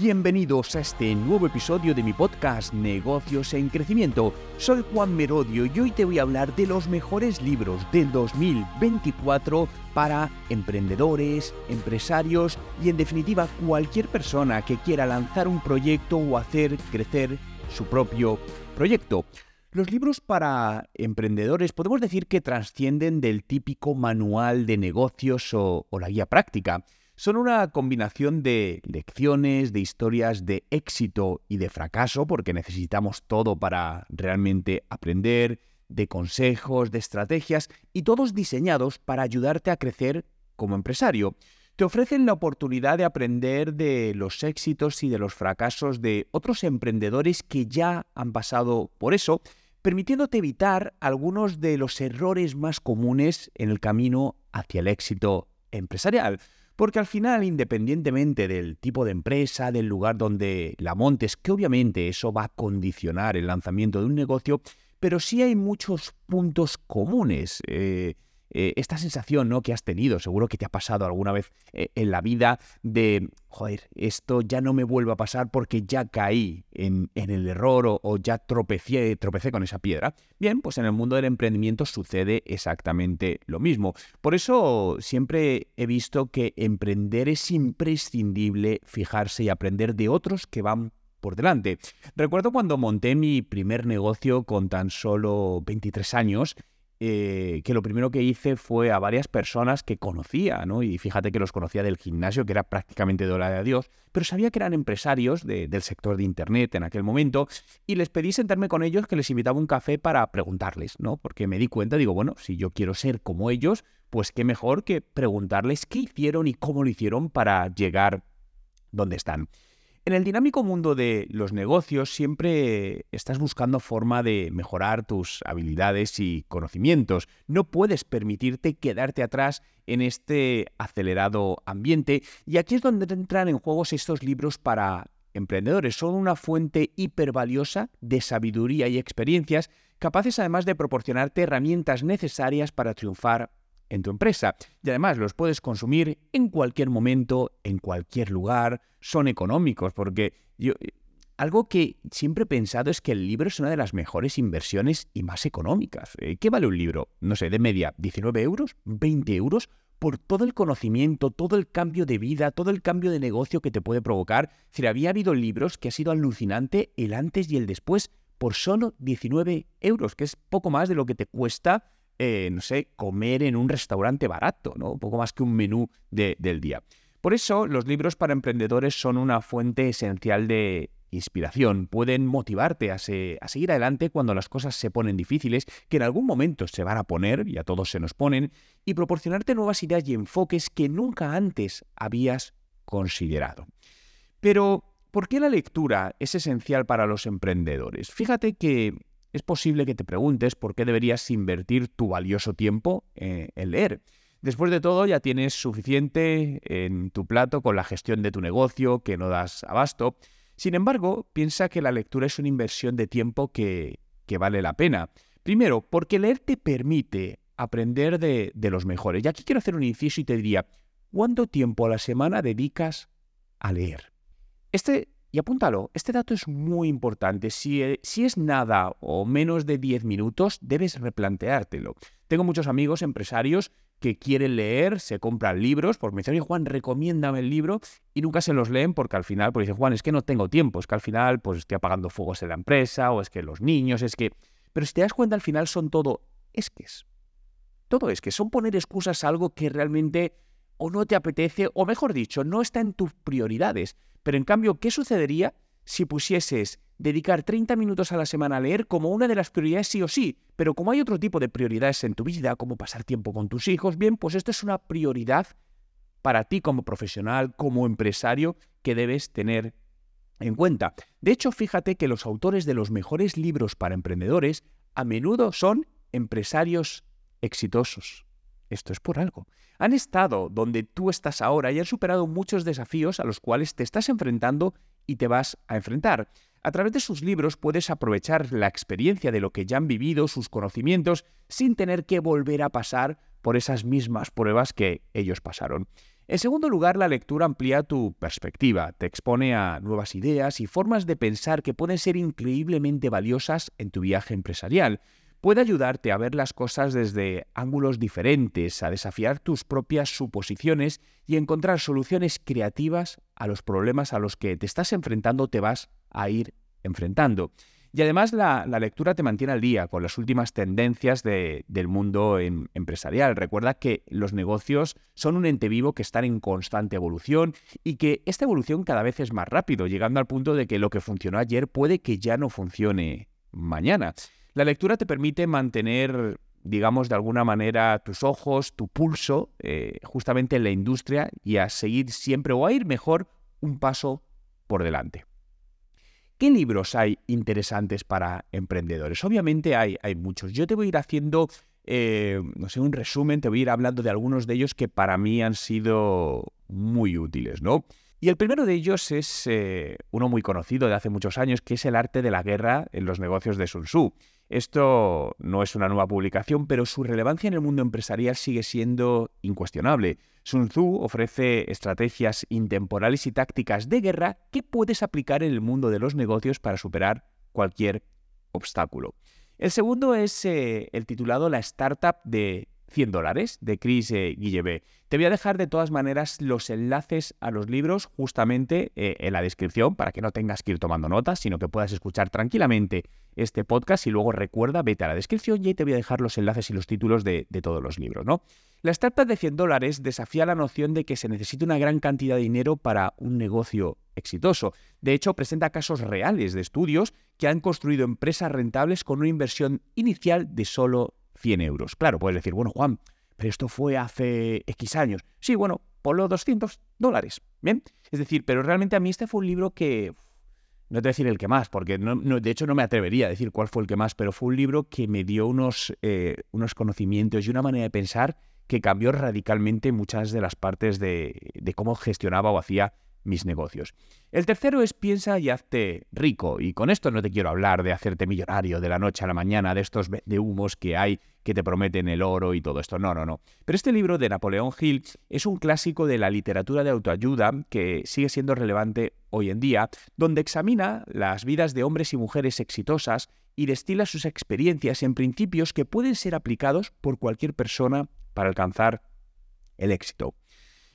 Bienvenidos a este nuevo episodio de mi podcast Negocios en Crecimiento. Soy Juan Merodio y hoy te voy a hablar de los mejores libros del 2024 para emprendedores, empresarios y en definitiva cualquier persona que quiera lanzar un proyecto o hacer crecer su propio proyecto. Los libros para emprendedores podemos decir que trascienden del típico manual de negocios o, la guía práctica. Son una combinación de lecciones, de historias de éxito y de fracaso, porque necesitamos todo para realmente aprender, de consejos, de estrategias, y todos diseñados para ayudarte a crecer como empresario. Te ofrecen la oportunidad de aprender de los éxitos y de los fracasos de otros emprendedores que ya han pasado por eso, permitiéndote evitar algunos de los errores más comunes en el camino hacia el éxito empresarial. Porque al final, independientemente del tipo de empresa, del lugar donde la montes, que obviamente eso va a condicionar el lanzamiento de un negocio, pero sí hay muchos puntos comunes. Eh, eh, esta sensación ¿no? que has tenido, seguro que te ha pasado alguna vez eh, en la vida de, joder, esto ya no me vuelve a pasar porque ya caí en, el error o, ya tropecé, tropecé con esa piedra. Bien, pues en el mundo del emprendimiento sucede exactamente lo mismo. Por eso siempre he visto que emprender es imprescindible fijarse y aprender de otros que van por delante. Recuerdo cuando monté mi primer negocio con tan solo 23 años, eh, que lo primero que hice fue a varias personas que conocía, ¿no? Y fíjate que los conocía del gimnasio, que era prácticamente de hora de adiós, pero sabía que eran empresarios del sector de Internet en aquel momento, y les pedí sentarme con ellos que les invitaba un café para preguntarles, ¿no? Porque me di cuenta, digo, bueno, si yo quiero ser como ellos, pues qué mejor que preguntarles qué hicieron y cómo lo hicieron para llegar donde están. En el dinámico mundo de los negocios siempre estás buscando forma de mejorar tus habilidades y conocimientos. No puedes permitirte quedarte atrás en este acelerado ambiente y aquí es donde entran en juego estos libros para emprendedores. Son una fuente hipervaliosa de sabiduría y experiencias capaces además de proporcionarte herramientas necesarias para triunfar en tu empresa. Y además los puedes consumir en cualquier momento, en cualquier lugar, son económicos, porque yo... Algo que siempre he pensado es que el libro es una de las mejores inversiones y más económicas. Eh, ¿Qué vale un libro? No sé, de media, ¿19 euros? ¿20 euros? Por todo el conocimiento, todo el cambio de vida, todo el cambio de negocio que te puede provocar. Si había habido libros que ha sido alucinante el antes y el después por solo 19 euros, que es poco más de lo que te cuesta eh, no sé, comer en un restaurante barato, ¿no? Un poco más que un menú del día. Por eso, los libros para emprendedores son una fuente esencial de inspiración. Pueden motivarte a, a, seguir adelante cuando las cosas se ponen difíciles, que en algún momento se van a poner, y a todos se nos ponen, y proporcionarte nuevas ideas y enfoques que nunca antes habías considerado. Pero, ¿por qué la lectura es esencial para los emprendedores? Fíjate que es posible que te preguntes por qué deberías invertir tu valioso tiempo eh, en leer. Después de todo, ya tienes suficiente en tu plato con la gestión de tu negocio que no das abasto. Sin embargo, piensa que la lectura es una inversión de tiempo que, vale la pena. Primero, porque leer te permite aprender de, de los mejores. Y aquí quiero hacer un inciso y te diría, ¿cuánto tiempo a la semana dedicas a leer? Este y apúntalo, este dato es muy importante. Si, eh, si, es nada o menos de 10 minutos, debes replanteártelo. Tengo muchos amigos empresarios que quieren leer, se compran libros, porque me dicen, oye Juan, recomiéndame el libro, y nunca se los leen porque al final, pues dicen, Juan, es que no tengo tiempo, es que al final pues estoy apagando fuegos en la empresa, o es que los niños, es que... Pero si te das cuenta, al final son todo es que es. Todo es que son poner excusas a algo que realmente o no te apetece, o mejor dicho, no está en tus prioridades. Pero en cambio, ¿qué sucedería si pusieses dedicar 30 minutos a la semana a leer como una de las prioridades sí o sí? Pero como hay otro tipo de prioridades en tu vida, como pasar tiempo con tus hijos, bien, pues esto es una prioridad para ti como profesional, como empresario, que debes tener en cuenta. De hecho, fíjate que los autores de los mejores libros para emprendedores a menudo son empresarios exitosos. Esto es por algo. Han estado donde tú estás ahora y han superado muchos desafíos a los cuales te estás enfrentando y te vas a enfrentar. A través de sus libros puedes aprovechar la experiencia de lo que ya han vivido, sus conocimientos, sin tener que volver a pasar por esas mismas pruebas que ellos pasaron. En segundo lugar, la lectura amplía tu perspectiva, te expone a nuevas ideas y formas de pensar que pueden ser increíblemente valiosas en tu viaje empresarial. Puede ayudarte a ver las cosas desde ángulos diferentes, a desafiar tus propias suposiciones y encontrar soluciones creativas a los problemas a los que te estás enfrentando, te vas a ir enfrentando. Y además la, lectura te mantiene al día con las últimas tendencias del mundo em, empresarial. Recuerda que los negocios son un ente vivo que están en constante evolución y que esta evolución cada vez es más rápido, llegando al punto de que lo que funcionó ayer puede que ya no funcione mañana. La lectura te permite mantener digamos, de alguna manera tus ojos, tu pulso, eh, justamente en la industria y a seguir siempre o a ir mejor un paso por delante. ¿Qué libros hay interesantes para emprendedores? Obviamente hay, hay muchos. Yo te voy a ir haciendo, eh, no sé, un resumen, te voy a ir hablando de algunos de ellos que para mí han sido muy útiles, ¿no? Y el primero de ellos es eh, uno muy conocido de hace muchos años, que es El arte de la guerra en los negocios de Sun Tzu. Esto no es una nueva publicación, pero su relevancia en el mundo empresarial sigue siendo incuestionable. Sun Tzu ofrece estrategias intemporales y tácticas de guerra que puedes aplicar en el mundo de los negocios para superar cualquier obstáculo. El segundo es eh, el titulado La Startup de 100 dólares de Chris eh, Te voy a dejar de todas maneras los enlaces a los libros justamente eh, en la descripción para que no tengas que ir tomando notas, sino que puedas escuchar tranquilamente este podcast y luego recuerda, vete a la descripción y ahí te voy a dejar los enlaces y los títulos de, todos los libros, ¿no? La startup de 100 dólares desafía la noción de que se necesita una gran cantidad de dinero para un negocio exitoso. De hecho, presenta casos reales de estudios que han construido empresas rentables con una inversión inicial de solo 100 euros. Claro, puedes decir, bueno, Juan, pero esto fue hace X años. Sí, bueno, por los 200 dólares. Bien. Es decir, pero realmente a mí este fue un libro que. No te voy a decir el que más, porque de hecho no me atrevería a decir cuál fue el que más, pero fue un libro que me dio unos, eh, unos conocimientos y una manera de pensar que cambió radicalmente muchas de las partes de cómo gestionaba o hacía mis negocios. El tercero es piensa y hazte rico. Y con esto no te quiero hablar de hacerte millonario de la noche a la mañana, de estos de humos que hay que te prometen el oro y todo esto. No, no, no. Pero este libro de Napoleón Hill es un clásico de la literatura de autoayuda que sigue siendo relevante hoy en día, donde examina las vidas de hombres y mujeres exitosas y destila sus experiencias en principios que pueden ser aplicados por cualquier persona para alcanzar el éxito.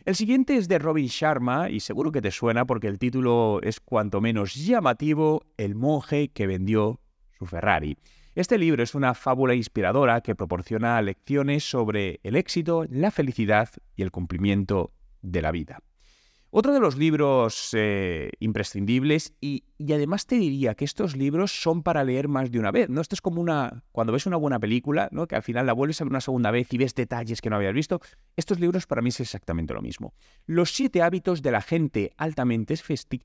El siguiente es de Robin Sharma y seguro que te suena porque el título es cuanto menos llamativo, El monje que vendió su Ferrari. Este libro es una fábula inspiradora que proporciona lecciones sobre el éxito, la felicidad y el cumplimiento de la vida. Otro de los libros eh, imprescindibles y, además te diría que estos libros son para leer más de una vez, ¿no? Esto es como una, cuando ves una buena película, ¿no? Que al final la vuelves a ver una segunda vez y ves detalles que no habías visto. Estos libros para mí es exactamente lo mismo. Los siete hábitos de la gente altamente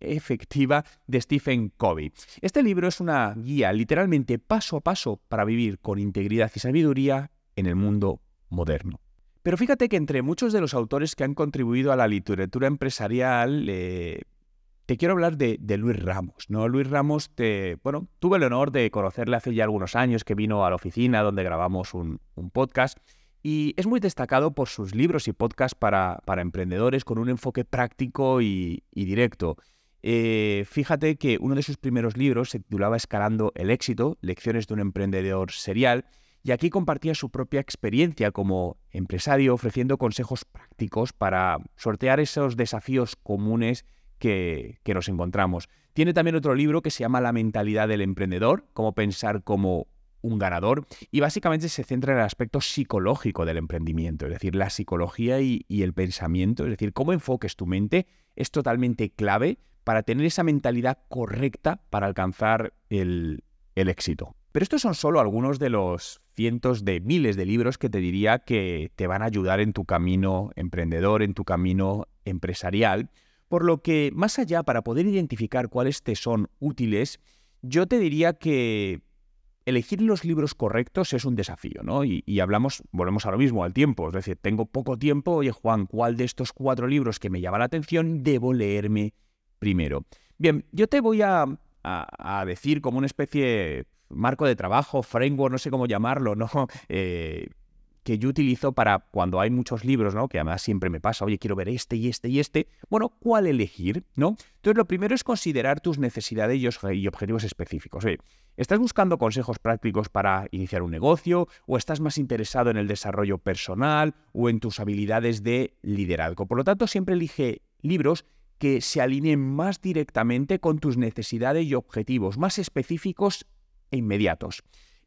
efectiva de Stephen Covey. Este libro es una guía literalmente paso a paso para vivir con integridad y sabiduría en el mundo moderno. Pero fíjate que entre muchos de los autores que han contribuido a la literatura empresarial, eh, te quiero hablar de, Luis Ramos. ¿no? Luis Ramos, te, bueno, tuve el honor de conocerle hace ya algunos años que vino a la oficina donde grabamos un, podcast. Y es muy destacado por sus libros y podcasts para, emprendedores con un enfoque práctico y, directo. Eh, fíjate que uno de sus primeros libros se titulaba Escalando el éxito, lecciones de un emprendedor serial, y aquí compartía su propia experiencia como empresario ofreciendo consejos prácticos para sortear esos desafíos comunes que, nos encontramos. Tiene también otro libro que se llama La mentalidad del emprendedor, cómo pensar como un ganador, y básicamente se centra en el aspecto psicológico del emprendimiento, es decir, la psicología y, el pensamiento, es decir, cómo enfoques tu mente es totalmente clave para tener esa mentalidad correcta para alcanzar el éxito. Pero estos son solo algunos de los cientos de miles de libros que te diría que te van a ayudar en tu camino emprendedor, en tu camino empresarial. Por lo que, más allá, para poder identificar cuáles te son útiles, yo te diría que elegir los libros correctos es un desafío, ¿no? Y, hablamos, volvemos a lo mismo, al tiempo. Es decir, tengo poco tiempo, oye Juan, ¿cuál de estos cuatro libros que me llama la atención debo leerme primero? Bien, yo te voy a, a decir como una especie marco de trabajo, framework, no sé cómo llamarlo, ¿no? Eh, que yo utilizo para cuando hay muchos libros, ¿no? Que además siempre me pasa, oye, quiero ver este y este y este. Bueno, ¿cuál elegir? ¿No? Entonces, lo primero es considerar tus necesidades y objetivos específicos. ¿estás buscando consejos prácticos para iniciar un negocio? ¿O estás más interesado en el desarrollo personal o en tus habilidades de liderazgo? Por lo tanto, siempre elige libros que se alineen más directamente con tus necesidades y objetivos, más específicos e inmediatos.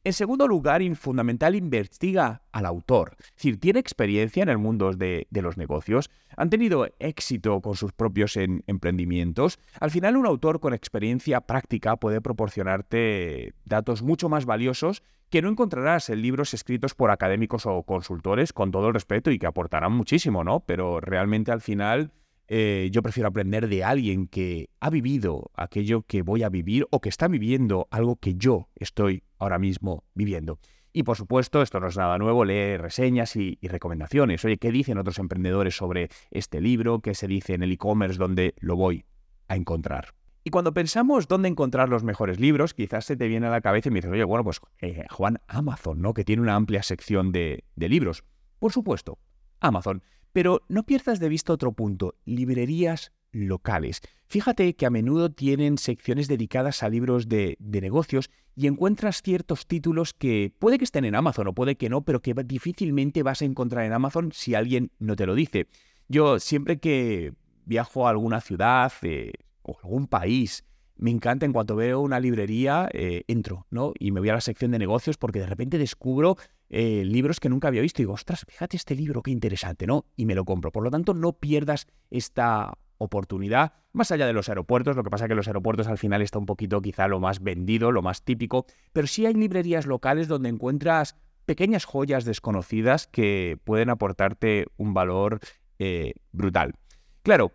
En segundo lugar, y fundamental, investiga al autor. Es decir, tiene experiencia en el mundo de, los negocios, han tenido éxito con sus propios emprendimientos. Al final, un autor con experiencia práctica puede proporcionarte datos mucho más valiosos que no encontrarás en libros escritos por académicos o consultores, con todo el respeto, y que aportarán muchísimo, ¿no? Pero realmente al final eh, yo prefiero aprender de alguien que ha vivido aquello que voy a vivir o que está viviendo algo que yo estoy ahora mismo viviendo. Y por supuesto, esto no es nada nuevo, lee reseñas y, recomendaciones. Oye, ¿qué dicen otros emprendedores sobre este libro? ¿Qué se dice en el e-commerce donde lo voy a encontrar? Y cuando pensamos dónde encontrar los mejores libros, quizás se te viene a la cabeza y me dices, oye, bueno, pues eh, Juan, Amazon, ¿no? Que tiene una amplia sección de libros. Por supuesto, Amazon. Pero no pierdas de vista otro punto, librerías locales. Fíjate que a menudo tienen secciones dedicadas a libros de, negocios y encuentras ciertos títulos que puede que estén en Amazon o puede que no, pero que difícilmente vas a encontrar en Amazon si alguien no te lo dice. Yo siempre que viajo a alguna ciudad eh, o algún país, me encanta en cuanto veo una librería, eh, entro, ¿no? Y me voy a la sección de negocios porque de repente descubro eh, libros que nunca había visto y digo, ostras, fíjate este libro, qué interesante, ¿no? Y me lo compro. Por lo tanto, no pierdas esta oportunidad, más allá de los aeropuertos, lo que pasa que los aeropuertos al final está un poquito quizá lo más vendido, lo más típico, pero sí hay librerías locales donde encuentras pequeñas joyas desconocidas que pueden aportarte un valor eh, brutal. Claro,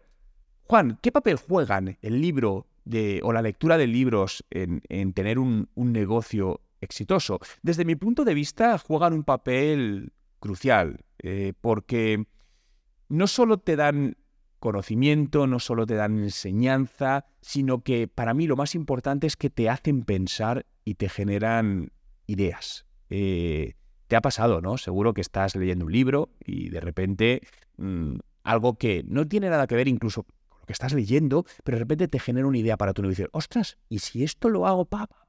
Juan, ¿qué papel juegan el libro de, o la lectura de libros en, tener un, un negocio exitoso. Desde mi punto de vista, juegan un papel crucial, eh, porque no solo te dan conocimiento, no solo te dan enseñanza, sino que para mí lo más importante es que te hacen pensar y te generan ideas. Eh, te ha pasado, ¿no? Seguro que estás leyendo un libro y de repente mm, algo que no tiene nada que ver incluso con lo que estás leyendo, pero de repente te genera una idea para tu negocio. Ostras, ¿y si esto lo hago, papá?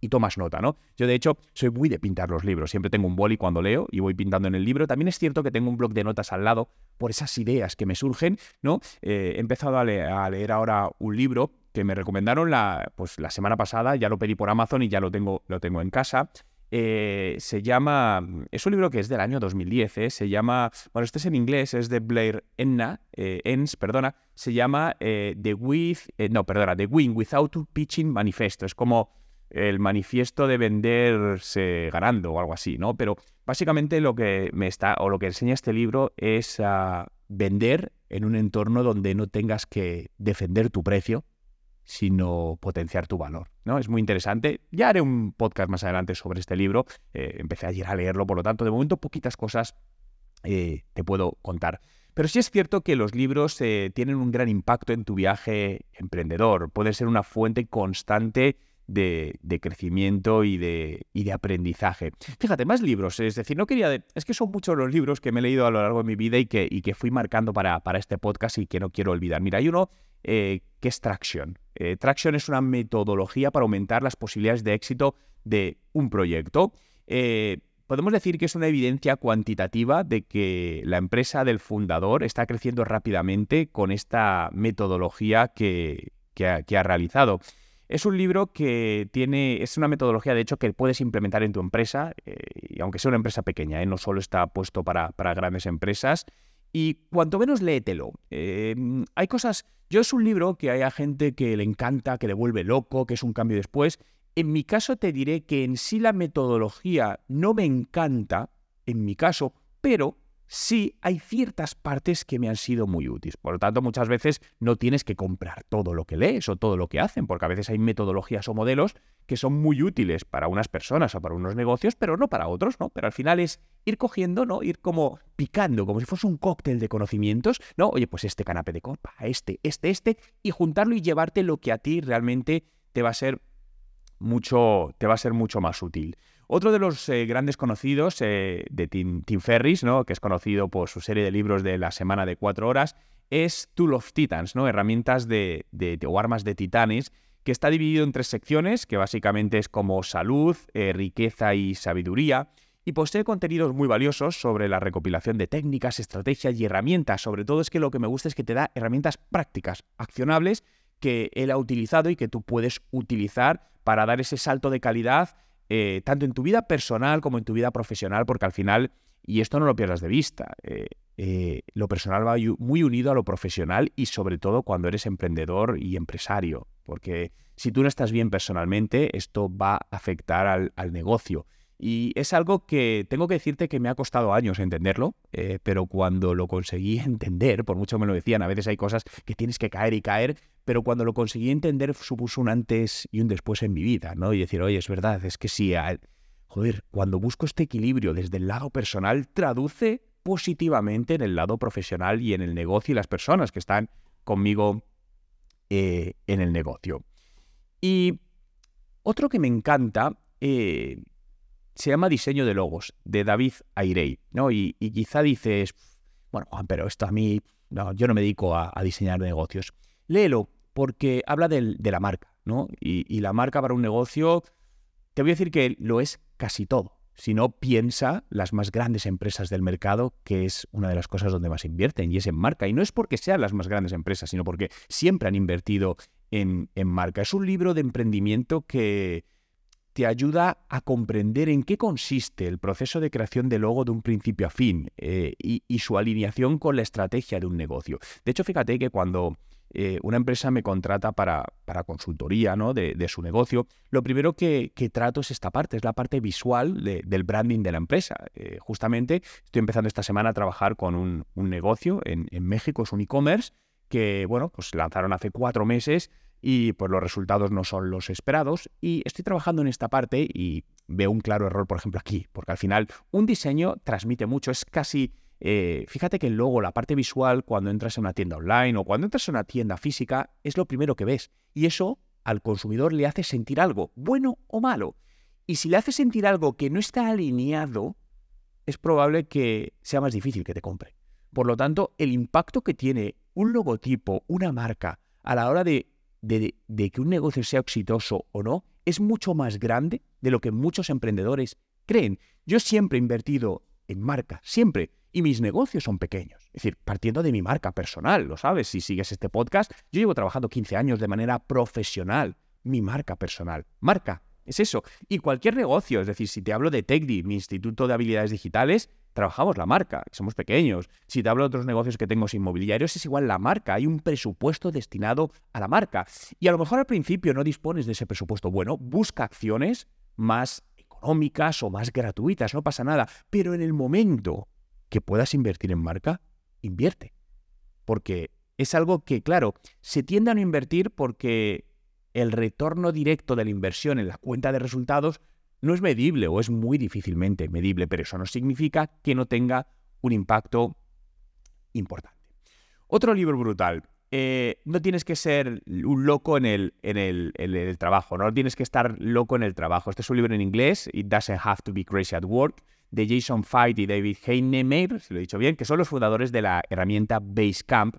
Y tomas nota, ¿no? Yo, de hecho, soy muy de pintar los libros. Siempre tengo un boli cuando leo y voy pintando en el libro. También es cierto que tengo un blog de notas al lado por esas ideas que me surgen, ¿no? Eh, he empezado a leer, ahora un libro que me recomendaron la, pues, la semana pasada, ya lo pedí por Amazon y ya lo tengo, lo tengo en casa. Eh, se llama, es un libro que es del año 2010, ¿eh? se llama, bueno, este es en inglés, es de Blair Enna, Enns, perdona, se llama The With, no, perdona, The Win Without Pitching Manifesto, es como el manifiesto de venderse ganando o algo así, ¿no? Pero básicamente lo que me está o lo que enseña este libro es a vender en un entorno donde no tengas que defender tu precio, sino potenciar tu valor, ¿no? Es muy interesante. Ya haré un podcast más adelante sobre este libro. Eh, empecé ayer a leerlo, por lo tanto, de momento poquitas cosas eh, te puedo contar. Pero sí es cierto que los libros eh, tienen un gran impacto en tu viaje emprendedor. Puede ser una fuente constante de, crecimiento y de, de, aprendizaje. Fíjate, más libros, es decir, no quería... es que son muchos los libros que me he leído a lo largo de mi vida y que, fui marcando para, este podcast y que no quiero olvidar. Mira, hay uno eh, que es Traction. Eh, Traction es una metodología para aumentar las posibilidades de éxito de un proyecto. Eh, podemos decir que es una evidencia cuantitativa de que la empresa del fundador está creciendo rápidamente con esta metodología que ha realizado. Es un libro que tiene, es una metodología de hecho que puedes implementar en tu empresa, eh, y aunque sea una empresa pequeña, ¿eh? no solo está puesto para, grandes empresas. Y cuanto menos léetelo. Em, hay cosas, yo es un libro que hay gente que le encanta, que le vuelve loco, que es un cambio después. En mi caso te diré que en sí la metodología no me encanta, en mi caso, pero sí hay ciertas partes que me han sido muy útiles. Por lo tanto, muchas veces no tienes que comprar todo lo que lees o todo lo que hacen, porque a veces hay metodologías o modelos que son muy útiles para unas personas o para unos negocios, pero no para otros, ¿no? Pero al final es ir cogiendo, ¿no? Ir como picando, como si fuese un cóctel de conocimientos, ¿no? Oye, pues este canapé de copa, este, este, este, y juntarlo y llevarte lo que a ti realmente te va a ser mucho, te va a ser mucho más útil. Otro de los eh, grandes conocidos de Tim, Ferris, ¿no? que es conocido por su serie de libros de la semana de cuatro horas, es Tool of Titans, ¿no? herramientas de, o armas de titanes, que está dividido en tres secciones, que básicamente es como salud, riqueza y sabiduría y posee contenidos muy valiosos sobre la recopilación de técnicas, estrategias y herramientas. Sobre todo es que lo que me gusta es que te da herramientas prácticas, accionables, que él ha utilizado y que tú puedes utilizar para dar ese salto de calidad, eh, tanto en tu vida personal como en tu vida profesional, porque al final, y esto no lo pierdas de vista, eh, eh, lo personal va muy unido a lo profesional y sobre todo cuando eres emprendedor y empresario, porque si tú no estás bien personalmente, esto va a afectar al negocio. Y es algo que tengo que decirte que me ha costado años entenderlo, pero cuando lo conseguí entender, por mucho me lo decían, a veces hay cosas que tienes que caer y caer, pero cuando lo conseguí entender supuso un antes y un después en mi vida, ¿no? Y decir, oye, es verdad, es que sí, joder, cuando busco este equilibrio desde el lado personal, traduce positivamente en el lado profesional y en el negocio y las personas que están conmigo eh, en el negocio. Y otro que me encanta, eh, se llama Diseño de Logos, de David Airey, ¿no? Y, quizá dices, bueno, Juan, pero esto a mí, no, yo no me dedico a, diseñar negocios. Léelo, porque habla de la marca, ¿no? Y, la marca para un negocio, te voy a decir que lo es casi todo. Si no, piensa las más grandes empresas del mercado, que es una de las cosas donde más invierten, y es en marca. Y no es porque sean las más grandes empresas, sino porque siempre han invertido en marca. Es un libro de emprendimiento que, te ayuda a comprender en qué consiste el proceso de creación de logo de un principio a fin eh, y, su alineación con la estrategia de un negocio. De hecho, fíjate que cuando eh, una empresa me contrata para, para consultoría ¿no? de, su negocio, lo primero que, trato es esta parte, es la parte visual del branding de la empresa. Eh, justamente estoy empezando esta semana a trabajar con un, negocio en, en México, es un e-commerce que, bueno, pues lanzaron hace cuatro meses y pues los resultados no son los esperados y estoy trabajando en esta parte y veo un claro error, por ejemplo, aquí, porque al final un diseño transmite mucho, es casi... Eh, fíjate que el logo, la parte visual, cuando entras en una tienda online o cuando entras en una tienda física, es lo primero que ves. Y eso al consumidor le hace sentir algo, bueno o malo. Y si le hace sentir algo que no está alineado, es probable que sea más difícil que te compre. Por lo tanto, el impacto que tiene un logotipo, una marca, a la hora de, que un negocio sea exitoso o no es mucho más grande de lo que muchos emprendedores creen. Yo siempre he invertido en marca, siempre, y mis negocios son pequeños. Es decir, partiendo de mi marca personal, lo sabes, si sigues este podcast, yo llevo trabajando 15 años de manera profesional, mi marca personal. Marca, es eso. Y cualquier negocio, es decir, si te hablo de TechDi, mi Instituto de Habilidades Digitales, trabajamos la marca, somos pequeños. Si te hablo de otros negocios que tengo inmobiliarios, es igual la marca, hay un presupuesto destinado a la marca. Y a lo mejor al principio no dispones de ese presupuesto. Bueno, busca acciones más económicas o más gratuitas, no pasa nada. Pero en el momento que puedas invertir en marca, invierte. Porque es algo que, claro, se tiende a no invertir porque el retorno directo de la inversión en la cuenta de resultados no es medible o es muy difícilmente medible, pero eso no significa que no tenga un impacto importante. Otro libro brutal. Eh, no tienes que ser un loco en el, en, el, trabajo, no tienes que estar loco en el trabajo. Este es un libro en inglés, It Doesn't Have to Be Crazy at Work, de Jason Fight y David Heinemeier, si lo he dicho bien, que son los fundadores de la herramienta Basecamp,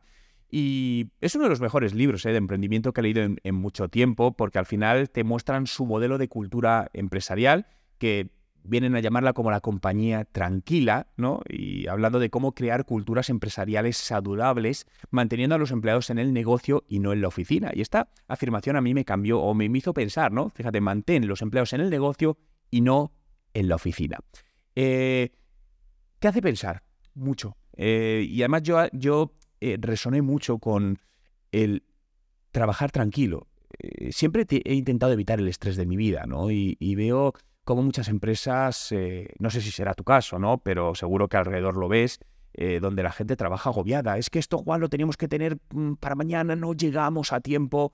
y es uno de los mejores libros eh, de emprendimiento que he leído en, mucho tiempo, porque al final te muestran su modelo de cultura empresarial, que vienen a llamarla como la compañía tranquila, ¿no? Y hablando de cómo crear culturas empresariales saludables, manteniendo a los empleados en el negocio y no en la oficina. Y esta afirmación a mí me cambió o me hizo pensar, ¿no? Fíjate, mantén los empleados en el negocio y no en la oficina. Eh, ¿Qué hace pensar? Mucho. Eh, y además yo, yo eh, resoné mucho con el trabajar tranquilo. Eh, siempre he intentado evitar el estrés de mi vida, ¿no? Y, veo como muchas empresas, eh, no sé si será tu caso, ¿no? Pero seguro que alrededor lo ves, donde la gente trabaja agobiada. Es que esto, Juan, lo teníamos que tener mm, para mañana, no llegamos a tiempo.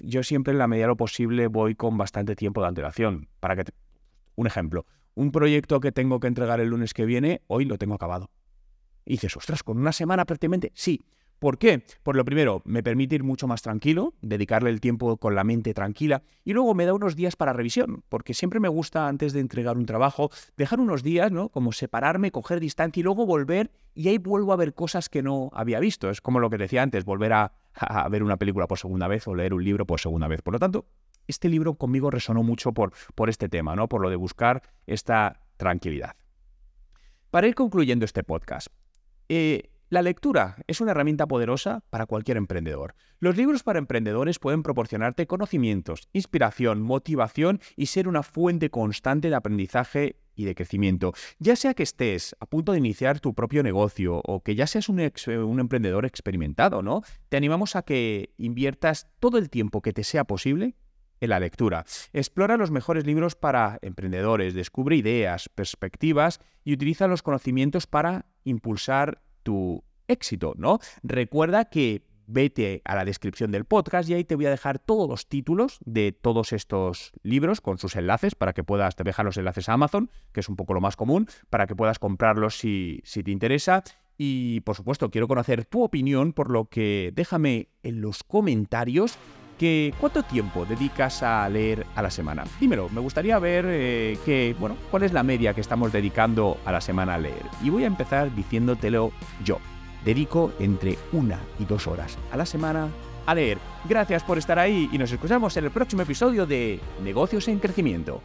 yo siempre, en la medida de lo posible, voy con bastante tiempo de antelación. Para que Un ejemplo, un proyecto que tengo que entregar el lunes que viene, hoy lo tengo acabado. Y dices, ostras, con una semana prácticamente, sí, ¿Por qué? Por lo primero, me permite ir mucho más tranquilo, dedicarle el tiempo con la mente tranquila y luego me da unos días para revisión, porque siempre me gusta antes de entregar un trabajo dejar unos días, ¿no? Como separarme, coger distancia y luego volver y ahí vuelvo a ver cosas que no había visto. Es como lo que decía antes, volver a, ver una película por segunda vez o leer un libro por segunda vez. Por lo tanto, este libro conmigo resonó mucho por, por este tema, ¿no? Por lo de buscar esta tranquilidad. Para ir concluyendo este podcast, eh, la lectura es una herramienta poderosa para cualquier emprendedor. Los libros para emprendedores pueden proporcionarte conocimientos, inspiración, motivación y ser una fuente constante de aprendizaje y de crecimiento. Ya sea que estés a punto de iniciar tu propio negocio o que ya seas un, un, emprendedor experimentado, ¿no? Te animamos a que inviertas todo el tiempo que te sea posible en la lectura. Explora los mejores libros para emprendedores, descubre ideas, perspectivas y utiliza los conocimientos para impulsar tu éxito, ¿no? Recuerda que vete a la descripción del podcast y ahí te voy a dejar todos los títulos de todos estos libros con sus enlaces para que puedas, te dejar los enlaces a Amazon, que es un poco lo más común, para que puedas comprarlos si, si te interesa. Y por supuesto, quiero conocer tu opinión, por lo que déjame en los comentarios que ¿cuánto tiempo dedicas a leer a la semana? Dímelo, me gustaría ver eh, bueno, cuál es la media que estamos dedicando a la semana a leer. Y voy a empezar diciéndotelo yo. Dedico entre una y dos horas a la semana a leer. Gracias por estar ahí y nos escuchamos en el próximo episodio de Negocios en Crecimiento.